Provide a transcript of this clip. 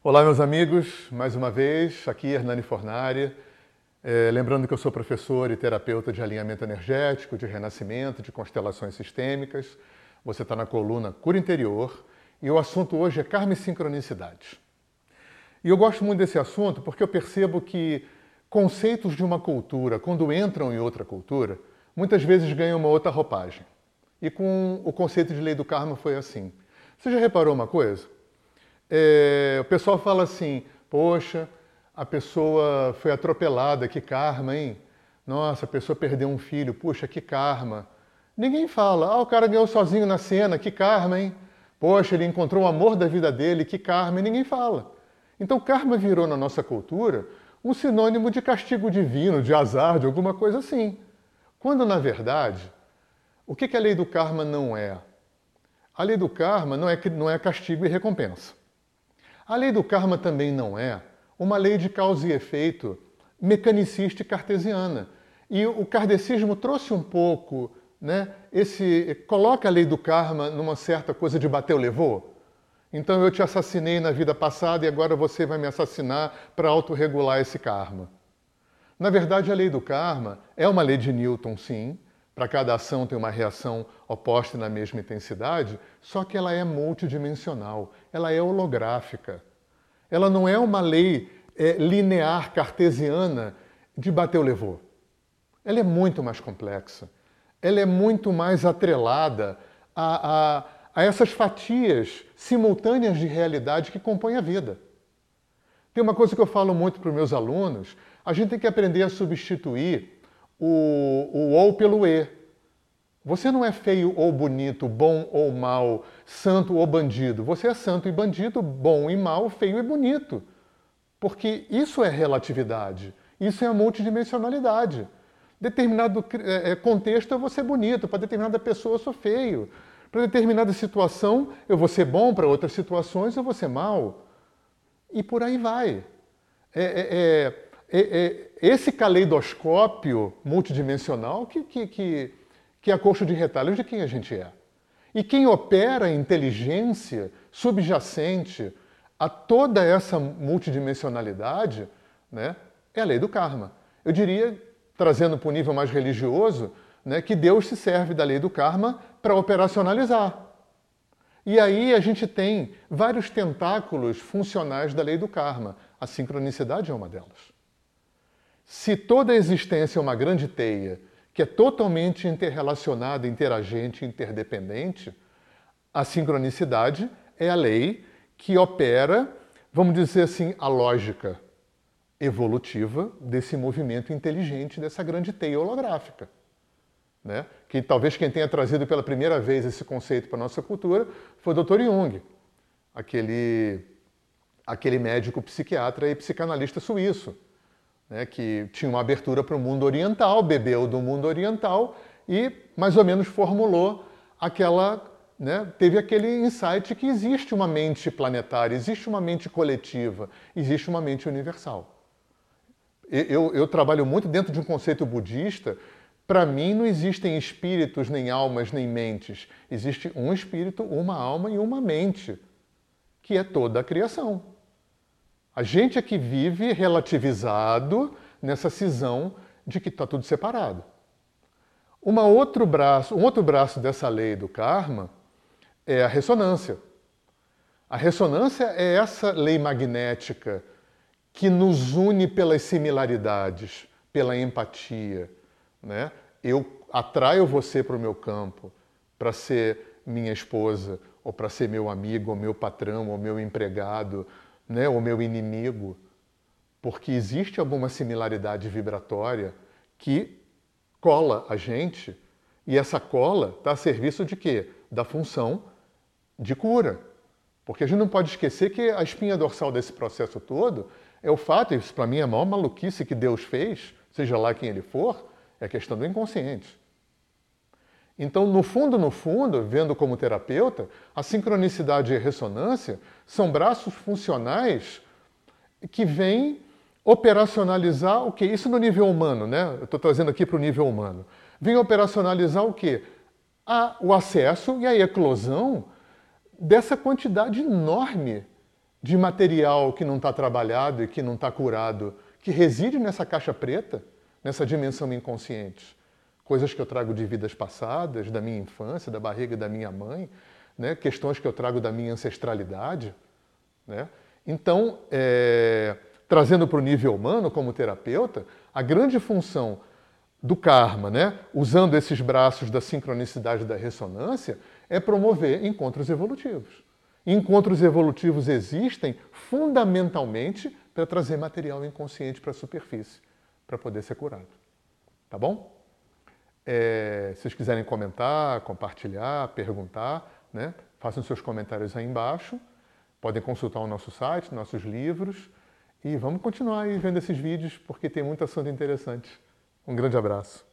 Olá, meus amigos, mais uma vez, aqui Hernani Fornari. É, lembrando que eu sou professor e terapeuta de alinhamento energético, de renascimento, de constelações sistêmicas. Você está na coluna Cura Interior e o assunto hoje é karma e sincronicidade. E eu gosto muito desse assunto porque eu percebo que conceitos de uma cultura, quando entram em outra cultura, muitas vezes ganham uma outra roupagem. E com o conceito de lei do karma foi assim. Você já reparou uma coisa? É, o pessoal fala assim, poxa, a pessoa foi atropelada, que karma, hein? Nossa, a pessoa perdeu um filho, puxa, que karma. Ninguém fala, ah, o cara ganhou sozinho na cena, que karma, hein? Poxa, ele encontrou o amor da vida dele, que karma, e ninguém fala. Então, karma virou na nossa cultura um sinônimo de castigo divino, de azar, de alguma coisa assim. Quando, na verdade, o que a lei do karma não é? A lei do karma não é, não é castigo e recompensa. A lei do karma também não é uma lei de causa e efeito mecanicista e cartesiana. E o kardecismo trouxe um pouco, né, esse coloca a lei do karma numa certa coisa de bateu levou. Então eu te assassinei na vida passada e agora você vai me assassinar para autorregular esse karma. Na verdade, a lei do karma é uma lei de Newton, sim. Para cada ação tem uma reação oposta na mesma intensidade, só que ela é multidimensional ela é holográfica. Ela não é uma lei é, linear cartesiana de bateu levou. Ela é muito mais complexa. Ela é muito mais atrelada a, a, a essas fatias simultâneas de realidade que compõem a vida. Tem uma coisa que eu falo muito para os meus alunos: a gente tem que aprender a substituir o, o ou pelo e. Você não é feio ou bonito, bom ou mal, santo ou bandido. Você é santo e bandido, bom e mal, feio e bonito. Porque isso é relatividade, isso é multidimensionalidade. Determinado é, é, contexto eu vou ser bonito, para determinada pessoa eu sou feio. Para determinada situação eu vou ser bom, para outras situações eu vou ser mal. E por aí vai. É, é, é esse caleidoscópio multidimensional que, que, que que é a coxa de retalhos de quem a gente é. E quem opera a inteligência subjacente a toda essa multidimensionalidade né, é a lei do karma. Eu diria, trazendo para o nível mais religioso, né, que Deus se serve da lei do karma para operacionalizar. E aí a gente tem vários tentáculos funcionais da lei do karma. A sincronicidade é uma delas. Se toda a existência é uma grande teia que é totalmente interrelacionada, interagente, interdependente, a sincronicidade é a lei que opera, vamos dizer assim, a lógica evolutiva desse movimento inteligente, dessa grande teia holográfica. Né? Que talvez quem tenha trazido pela primeira vez esse conceito para a nossa cultura foi o Dr. Jung, aquele, aquele médico psiquiatra e psicanalista suíço né, que tinha uma abertura para o mundo oriental, bebeu do mundo oriental e mais ou menos formulou aquela, né, teve aquele insight que existe uma mente planetária, existe uma mente coletiva, existe uma mente universal. Eu, eu trabalho muito dentro de um conceito budista. Para mim, não existem espíritos, nem almas, nem mentes. Existe um espírito, uma alma e uma mente, que é toda a criação. A gente é que vive relativizado nessa cisão de que está tudo separado. Uma outro braço, um outro braço dessa lei do karma é a ressonância. A ressonância é essa lei magnética que nos une pelas similaridades, pela empatia. Né? Eu atraio você para o meu campo para ser minha esposa, ou para ser meu amigo, ou meu patrão, ou meu empregado, né, o meu inimigo, porque existe alguma similaridade vibratória que cola a gente e essa cola está a serviço de quê? Da função de cura. Porque a gente não pode esquecer que a espinha dorsal desse processo todo é o fato, isso para mim é a maior maluquice que Deus fez, seja lá quem ele for, é a questão do inconsciente. Então, no fundo, no fundo, vendo como terapeuta, a sincronicidade e a ressonância são braços funcionais que vêm operacionalizar o que? Isso no nível humano, né? Eu estou trazendo aqui para o nível humano. Vem operacionalizar o que? o acesso e a eclosão dessa quantidade enorme de material que não está trabalhado e que não está curado, que reside nessa caixa preta, nessa dimensão inconsciente. Coisas que eu trago de vidas passadas, da minha infância, da barriga da minha mãe, né? questões que eu trago da minha ancestralidade. Né? Então, é, trazendo para o nível humano, como terapeuta, a grande função do karma, né? usando esses braços da sincronicidade da ressonância, é promover encontros evolutivos. Encontros evolutivos existem fundamentalmente para trazer material inconsciente para a superfície, para poder ser curado. Tá bom? É, se vocês quiserem comentar, compartilhar, perguntar, né? façam seus comentários aí embaixo. Podem consultar o nosso site, nossos livros. E vamos continuar aí vendo esses vídeos, porque tem muito assunto interessante. Um grande abraço.